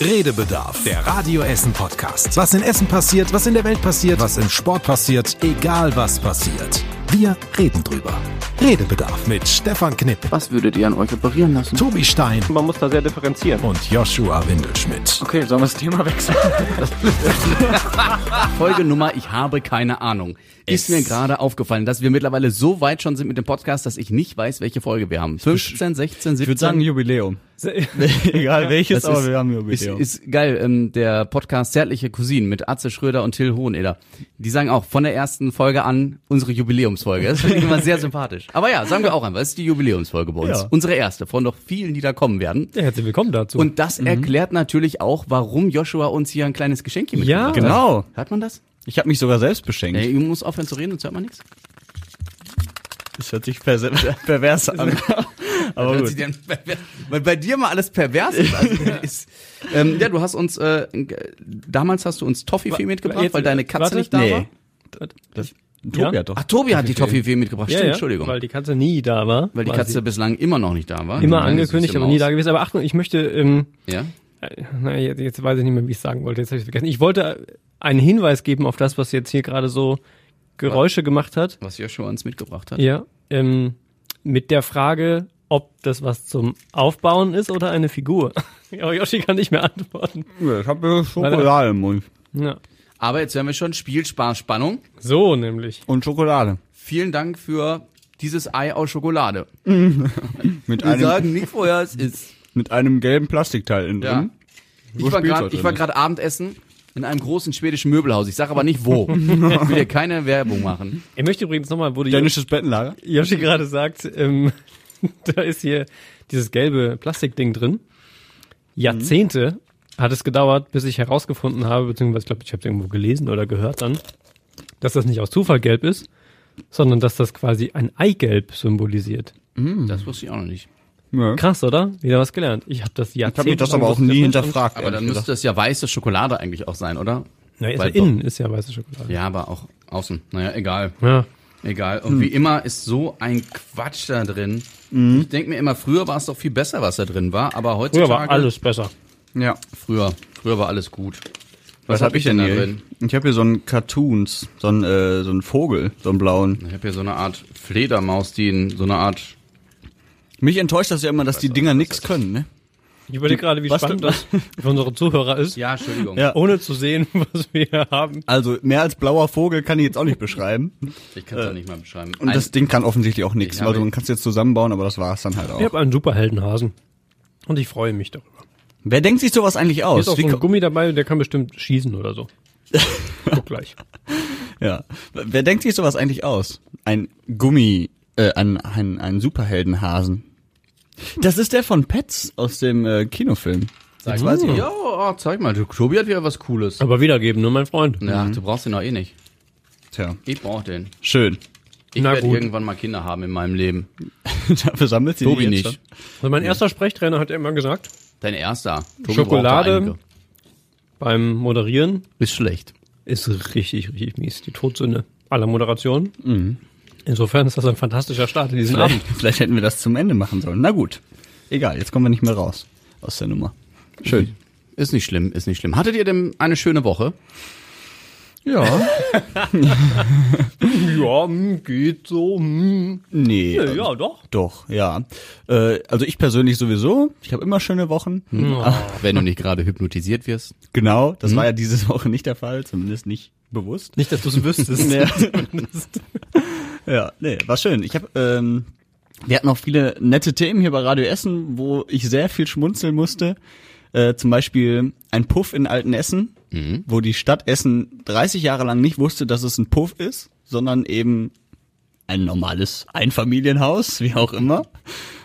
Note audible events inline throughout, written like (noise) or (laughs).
Redebedarf, der Radio Essen Podcast. Was in Essen passiert, was in der Welt passiert, was im Sport passiert, egal was passiert. Wir reden drüber. Redebedarf mit Stefan Knipp, Was würdet ihr an euch operieren lassen? Tobi Stein Man muss da sehr differenzieren. und Joshua Windelschmidt. Okay, sollen wir das Thema wechseln? (laughs) Folge Nummer, ich habe keine Ahnung. Ist mir gerade aufgefallen, dass wir mittlerweile so weit schon sind mit dem Podcast, dass ich nicht weiß, welche Folge wir haben. 15, 16, 17? Ich würde sagen Jubiläum. (laughs) Egal welches, Das aber ist- wir haben Ist, Jubiläum. ist geil, ähm, der Podcast Zärtliche Cousinen mit Atze Schröder und Till Hoheneder. Die sagen auch von der ersten Folge an unsere Jubiläumsfolge. Das finde ich immer sehr sympathisch. Aber ja, sagen wir auch einfach, es ist die Jubiläumsfolge bei uns. Ja. Unsere erste von noch vielen, die da kommen werden. Ja, herzlich willkommen dazu. Und das erklärt natürlich auch, warum Joshua uns hier ein kleines Geschenkchen Ja. mitgebracht hat. genau. Hört man das? Ich habe mich sogar selbst beschenkt. Ey, du musst aufhören zu reden, sonst hört man nichts. Das hört sich (laughs) pervers an. (laughs) (laughs) aber gut. Weil bei dir mal alles pervers ist. Also, (laughs) ist ähm, ja, du hast uns, äh, damals hast du uns Toffifee mitgebracht, jetzt- weil deine Katze warte. nicht da Nee. war. Das, Ja? Tobi hat doch. Ach, Tobi hat die Toffifee mitgebracht. ja, Stimmt, ja, Entschuldigung. Weil die Katze nie da war. Weil die Katze bislang immer noch nicht da war. immer angekündigt, aber nie da gewesen. Aber Achtung, ich möchte, ähm, Ja? äh, na, jetzt, jetzt weiß ich nicht mehr, wie ich es sagen wollte. Jetzt habe ich vergessen. Ich wollte einen Hinweis geben auf das, was jetzt hier gerade so Geräusche gemacht hat. Was Joshua uns mitgebracht hat. Ja, ähm, mit der Frage, ob das was zum Aufbauen ist oder eine Figur. (laughs) Aber Yoshi kann nicht mehr antworten. Ich habe Schokolade im Mund. Ja. Aber jetzt hören wir schon Spiel, Spaß, Spannung. So nämlich. Und Schokolade. Vielen Dank für dieses Ei aus Schokolade. (laughs) Mit einem, nicht, vorher es ist. mit einem gelben Plastikteil innen Ja. drin. Ich war gerade, ich war gerade Abendessen in einem großen schwedischen Möbelhaus. Ich sage aber nicht wo. Ich will hier (laughs) keine Werbung machen. Ich möchte übrigens nochmal, wo die Dänisches Bettenlager. Yoshi gerade sagt, ähm, (laughs) da ist hier dieses gelbe Plastikding drin. Jahrzehnte hat es gedauert, bis ich herausgefunden habe, beziehungsweise ich glaube, ich habe es irgendwo gelesen oder gehört dann, dass das nicht aus Zufall gelb ist, sondern dass das quasi ein Eigelb symbolisiert. Das wusste ich auch noch nicht. Ja. Krass, oder? Wieder was gelernt. Ich habe das Ich habe Jahrzehnte mich das aber auch nie hinterfragt. Aber dann müsste es ja weiße Schokolade eigentlich auch sein, oder? Ja Weil innen ist ja weiße Schokolade. Ja, aber auch außen. Naja, egal. Ja. Egal. Und wie immer ist so ein Quatsch da drin. Ich denke mir immer, früher war es doch viel besser, was da drin war, aber Früher heutzutage. war alles besser. Ja. Früher. Früher war alles gut. Was, hab habe ich denn da hier? drin? Ich habe hier so einen Cartoons, so einen, äh, so einen Vogel, so einen blauen. Ich habe hier so eine Art Fledermaus, die in so eine Art. Mich enttäuscht das ja immer, dass die Dinger nix können, ne? Ich überlege gerade, wie Was spannend denn? das für unsere Zuhörer ist, Ja, Entschuldigung. Ja. ohne zu sehen, (laughs) was wir hier haben. Also mehr als blauer Vogel kann ich jetzt auch nicht beschreiben. Ich kann es auch nicht mal beschreiben. Und Ein- das Ding kann offensichtlich auch nichts. Ich Also man kann es jetzt zusammenbauen, aber das war's dann halt Ich auch. habe einen Superheldenhasen. Und ich freue mich darüber. Wer denkt sich sowas eigentlich Hier aus? ist auch Wie so ein Gummi dabei, der kann bestimmt schießen oder so. (laughs) Guck gleich. ja. Wer denkt sich sowas eigentlich aus? Ein Gummi, äh, ein, ein, ein Superheldenhasen. Das ist der von Pets aus dem äh, Kinofilm. Sag weiß ich. Ja, oh, zeig mal. Du, Tobi hat wieder was Cooles. Aber wiedergeben, nur mein Freund. Ja, du brauchst den doch eh nicht. Tja, Ich brauch den. schön. Ich werde irgendwann mal Kinder haben in meinem Leben. (laughs) Dafür sammelt sie Tobi die jetzt nicht. Also mein erster Sprechtrainer hat ja immer gesagt, Dein erster. Tobi Schokolade. beim Moderieren Ist schlecht. ist richtig, richtig mies. Die Todsünde aller Moderation. Mhm. Insofern ist das ein fantastischer Start in diesen Vielleicht, Abend. vielleicht hätten wir das zum Ende machen sollen. Na gut. Egal, jetzt kommen wir nicht mehr raus aus der Nummer. Schön. Ist nicht schlimm, ist nicht schlimm. Hattet ihr denn eine schöne Woche? Ja. (laughs) Ja, hm, geht so. hm. Nee. Ja, ja, doch. Doch, ja. Äh, also ich persönlich sowieso. Ich habe immer schöne Wochen. Wenn du nicht gerade hypnotisiert wirst. Genau, das war ja diese Woche nicht der Fall, zumindest nicht bewusst. Nicht, dass du es wüsstest. (laughs) (laughs) Ja. nee, war schön. Ich habe, ähm, wir hatten auch viele nette Themen hier bei Radio Essen, wo ich sehr viel schmunzeln musste. Äh, zum Beispiel ein Puff in Altenessen, wo die Stadt Essen 30 Jahre lang nicht wusste, dass es ein Puff ist, sondern eben ein normales Einfamilienhaus, wie auch immer.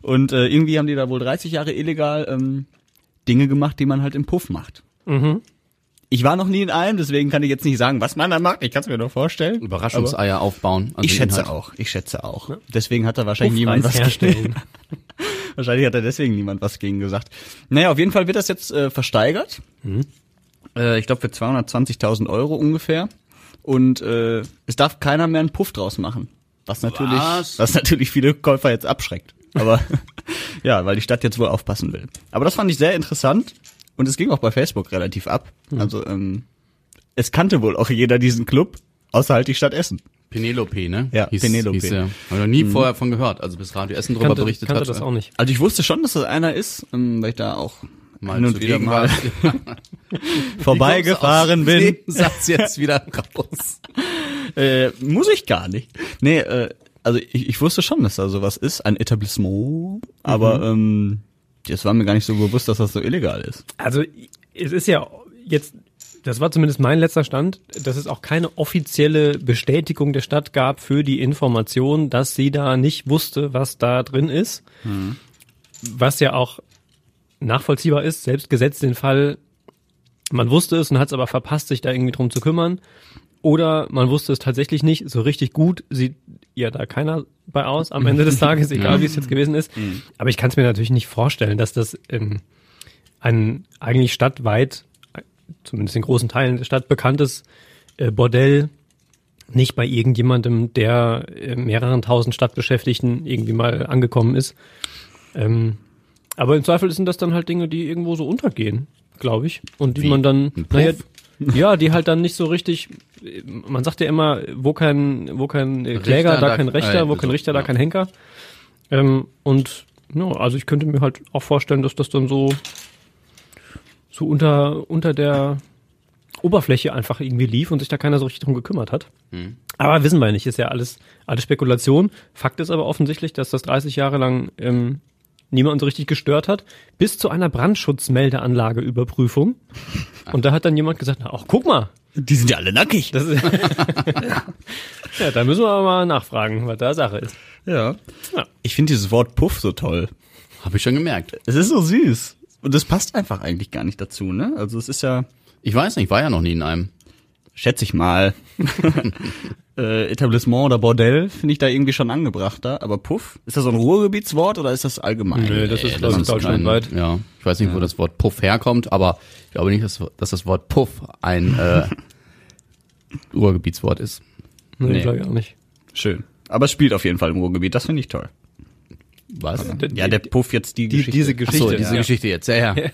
Und äh, irgendwie haben die da wohl 30 Jahre illegal ähm, Dinge gemacht, die man halt im Puff macht. Ich war noch nie in einem, deswegen kann ich jetzt nicht sagen, was man da macht. Ich kann es mir doch vorstellen. Überraschungseier aufbauen. Also ich schätze Inhalt. auch. Ich schätze auch. Deswegen hat da wahrscheinlich niemand Puffreis was herstellen. (laughs) Wahrscheinlich hat da deswegen niemand was gegen gesagt. Naja, auf jeden Fall wird das jetzt äh, versteigert. Äh, ich glaube für 220.000 Euro ungefähr. Und äh, es darf keiner mehr einen Puff draus machen. Was natürlich, Was? was natürlich viele Käufer jetzt abschreckt. Aber (laughs) ja, weil die Stadt jetzt wohl aufpassen will. Aber das fand ich sehr interessant. Und es ging auch bei Facebook relativ ab. Also ähm, es kannte wohl auch jeder diesen Club, außer halt die Stadt Essen. Penelope, ne? Ja, Penelope. Hieß der. Hab ich noch nie vorher von gehört, also bis Radio Essen darüber berichtet kannte hat. das auch nicht. Also ich wusste schon, dass das einer ist, ähm, weil ich da auch Mal hin und wieder gegen mal (laughs) vorbeigefahren bin. dem Satz jetzt wieder raus. (laughs) Äh, muss ich gar nicht. Nee, äh, also ich, ich wusste schon, dass da sowas ist, ein Etablissement, aber ähm, das war mir gar nicht so bewusst, dass das so illegal ist. Also es ist ja jetzt, das war zumindest mein letzter Stand, dass es auch keine offizielle Bestätigung der Stadt gab für die Information, dass sie da nicht wusste, was da drin ist. Was ja auch nachvollziehbar ist, selbst gesetzt den Fall, man wusste es und hat es aber verpasst, sich da irgendwie drum zu kümmern. Oder man wusste es tatsächlich nicht, so richtig gut sieht ja da keiner bei aus am Ende des Tages, (laughs) egal wie es jetzt gewesen ist. Aber ich kann es mir natürlich nicht vorstellen, dass das ähm, ein eigentlich stadtweit, zumindest in großen Teilen der Stadt bekanntes äh, Bordell nicht bei irgendjemandem, der äh, mehreren tausend Stadtbeschäftigten irgendwie mal angekommen ist. Ähm, aber im Zweifel sind das dann halt Dinge, die irgendwo so untergehen, glaube ich. Und die Wie? man dann, naja, (laughs) ja, die halt dann nicht so richtig, man sagt ja immer, wo kein, wo kein äh, Kläger, Richter, da da- kein Rechter, äh, wo kein Richter, da ja. kein Henker. Ähm, und ja, also ich könnte mir halt auch vorstellen, dass das dann so, so unter, unter der Oberfläche einfach irgendwie lief und sich da keiner so richtig drum gekümmert hat. Hm. Aber wissen wir nicht, ist ja alles, alles Spekulation. Fakt ist aber offensichtlich, dass das 30 Jahre lang ähm, niemand so richtig gestört hat, bis zu einer Brandschutzmeldeanlageüberprüfung. Und da hat dann jemand gesagt, na, ach, guck mal, Die sind ja alle nackig. das ist, (laughs) (laughs) ja, da müssen wir aber mal nachfragen, was da Sache ist. Ja. Ja. Ich finde dieses Wort Puff so toll. Habe ich schon gemerkt. Es ist so süß. Und das passt einfach eigentlich gar nicht dazu, ne? Also es ist ja, Ich weiß nicht, ich war ja noch nie in einem. schätze ich mal, (laughs) äh, Etablissement oder Bordell finde ich da irgendwie schon angebrachter. Aber Puff, ist das so ein Ruhrgebietswort oder ist das allgemein? Nö, das ist, Äh, ich, ist deutschlandweit. kein- Ja, ich weiß nicht, wo das Wort Puff herkommt, aber ich glaube nicht, dass, dass das Wort Puff ein äh, (laughs) Urgebietswort ist. Nee, Nee. glaube ich auch nicht. Schön. Aber es spielt auf jeden Fall im Ruhrgebiet, das finde ich toll. Was? Ja, der Puff jetzt die, Die, Geschichte. diese Ach Geschichte. so, diese ja. Geschichte jetzt, ja, ja.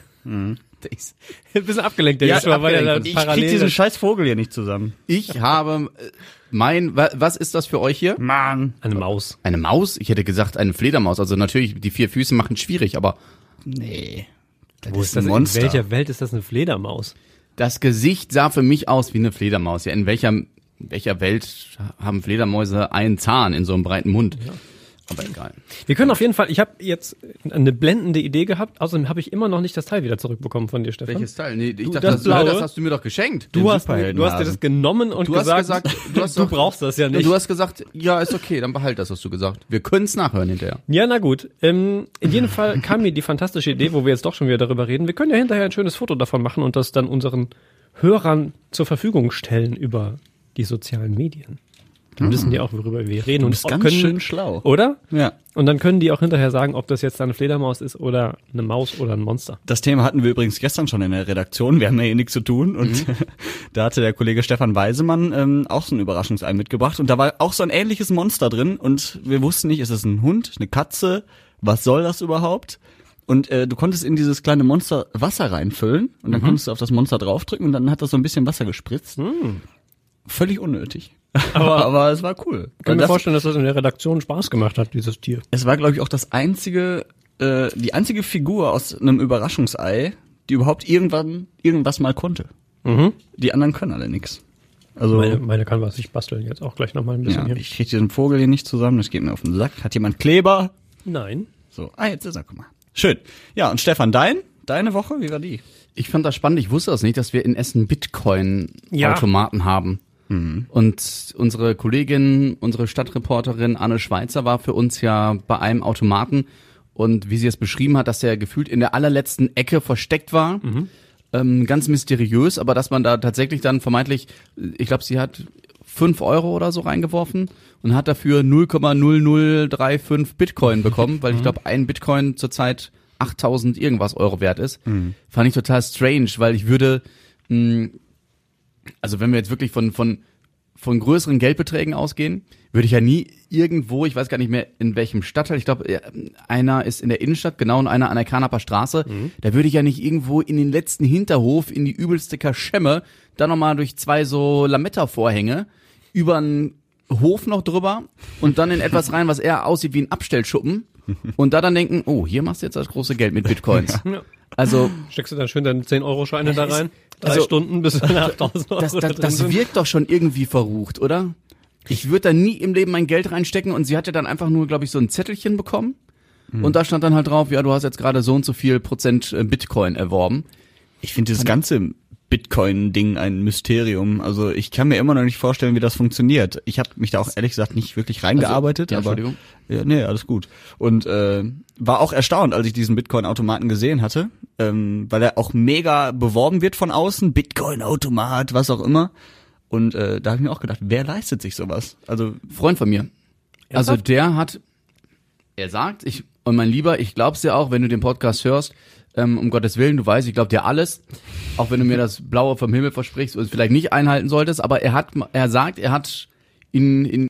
Ich, (laughs) Ein bisschen abgelenkt, der Ja, Joshua, weil er da abgelenkt. Ich krieg parallel diesen scheiß Vogel hier nicht zusammen. ich habe äh, mein, wa- was ist das für euch hier? Mann. eine Maus. Eine Maus? Ich hätte gesagt eine Fledermaus. Also natürlich, die vier Füße machen schwierig, aber Nee. Das Wo ist das? ein In Monster. welcher Welt ist das eine Fledermaus? das Gesicht sah für mich aus wie eine Fledermaus. Ja, in welcher, in welcher Welt haben Fledermäuse einen Zahn in so einem breiten Mund? Aber egal. Wir können auf jeden Fall, ich habe jetzt eine blendende Idee gehabt, außerdem habe ich immer noch nicht das Teil wieder zurückbekommen von dir, Stefan. Welches Teil? Nee, ich Du, dachte, das das, Blaue? das hast du mir doch geschenkt. Du hast, du hast dir das genommen und Du hast gesagt, gesagt, (laughs) du hast du doch- brauchst das ja nicht. Du hast gesagt, ja, ist okay, dann behalt das, hast du gesagt. Wir können es nachhören hinterher. ja, na gut. Ähm, in jedem Fall kam mir die fantastische Idee, wo wir jetzt doch schon wieder darüber reden. Wir können ja hinterher ein schönes Foto davon machen und das dann unseren Hörern zur Verfügung stellen über die sozialen Medien. Dann wissen die auch, worüber wir reden. und bist auch ganz können, schön schlau. Oder? Ja. Und dann können die auch hinterher sagen, ob das jetzt eine Fledermaus ist oder eine Maus oder ein Monster. Das Thema hatten wir übrigens gestern schon in der Redaktion. Wir haben ja eh nichts zu tun. Und (laughs) da hatte der Kollege Stefan Weisemann ähm, auch so ein Überraschungsei mitgebracht. Und da war auch so ein ähnliches Monster drin. Und wir wussten nicht, ist es ein Hund, eine Katze? Was soll das überhaupt? Und äh, du konntest in dieses kleine Monster Wasser reinfüllen. Und dann konntest du auf das Monster draufdrücken. Und dann hat das so ein bisschen Wasser gespritzt. Völlig unnötig. (laughs) Aber, aber es war cool. Ich kann mir Das- vorstellen, dass das in der Redaktion Spaß gemacht hat, dieses Tier. es war, glaube ich, auch das einzige, äh, die einzige Figur aus einem Überraschungsei, die überhaupt irgendwann irgendwas mal konnte. Mhm. Die anderen können alle nix. Also Meine, meine kann was. Ich basteln jetzt auch gleich nochmal ein bisschen ja, hier. ich krieg diesen Vogel hier nicht zusammen, das geht mir auf den Sack. Hat jemand Kleber? Nein. So, ah, jetzt ist er, guck mal. Schön. Ja, und Stefan, dein? Deine Woche, wie war die? Ich fand das spannend, ich wusste das nicht, dass wir in Essen Bitcoin-Automaten haben. Und unsere Kollegin, unsere Stadtreporterin Anne Schweizer war für uns ja bei einem Automaten und wie sie es beschrieben hat, dass der gefühlt in der allerletzten Ecke versteckt war. Ähm, ganz mysteriös, aber dass man da tatsächlich dann vermeintlich, ich glaube, sie hat fünf Euro oder so reingeworfen und hat dafür 0,0035 Bitcoin bekommen, weil ich glaube, ein Bitcoin zurzeit 8000 irgendwas Euro wert ist. Fand ich total strange, weil ich würde, mh, also wenn wir jetzt wirklich von, von von größeren Geldbeträgen ausgehen, würde ich ja nie irgendwo, ich weiß gar nicht mehr in welchem Stadtteil, ich glaube, einer ist in der Innenstadt, genau, und einer an der Kanaper Straße, mhm. da würde ich ja nicht irgendwo in den letzten Hinterhof, in die übelste Kaschemme, dann nochmal durch zwei so Lametta-Vorhänge über einen Hof noch drüber und dann in etwas rein, was eher aussieht wie ein Abstellschuppen (laughs) und da dann denken, oh, hier machst du jetzt das große Geld mit (laughs) Bitcoins. Ja. Also steckst du dann schön deine 10-Euro-Scheine da rein? Drei also, Stunden bis (laughs) 8000 Euro. Das, das, das wirkt doch schon irgendwie verrucht, oder? Ich würde da nie im Leben mein Geld reinstecken und sie hat ja dann einfach nur, glaube ich, so ein Zettelchen bekommen. Mhm. Und da stand dann halt drauf, ja, du hast jetzt gerade so und so viel Prozent äh, Bitcoin erworben. Ich finde das ganze Bitcoin-Ding ein Mysterium. Also ich kann mir immer noch nicht vorstellen, wie das funktioniert. Ich habe mich da auch ehrlich gesagt nicht wirklich reingearbeitet. Also, ja, aber ja, nee, alles gut. Und äh, war auch erstaunt, als ich diesen Bitcoin-Automaten gesehen hatte, ähm, weil er auch mega beworben wird von außen. Bitcoin-Automat, was auch immer. Und äh, da habe ich mir auch gedacht, wer leistet sich sowas? Also Freund von mir. Also der hat, er sagt, ich und mein Lieber, ich glaub's dir auch, wenn du den Podcast hörst, ähm, um Gottes Willen, du weißt, ich glaub dir alles, auch wenn du mir das Blaue vom Himmel versprichst und es vielleicht nicht einhalten solltest, aber er hat, er sagt, er hat in, in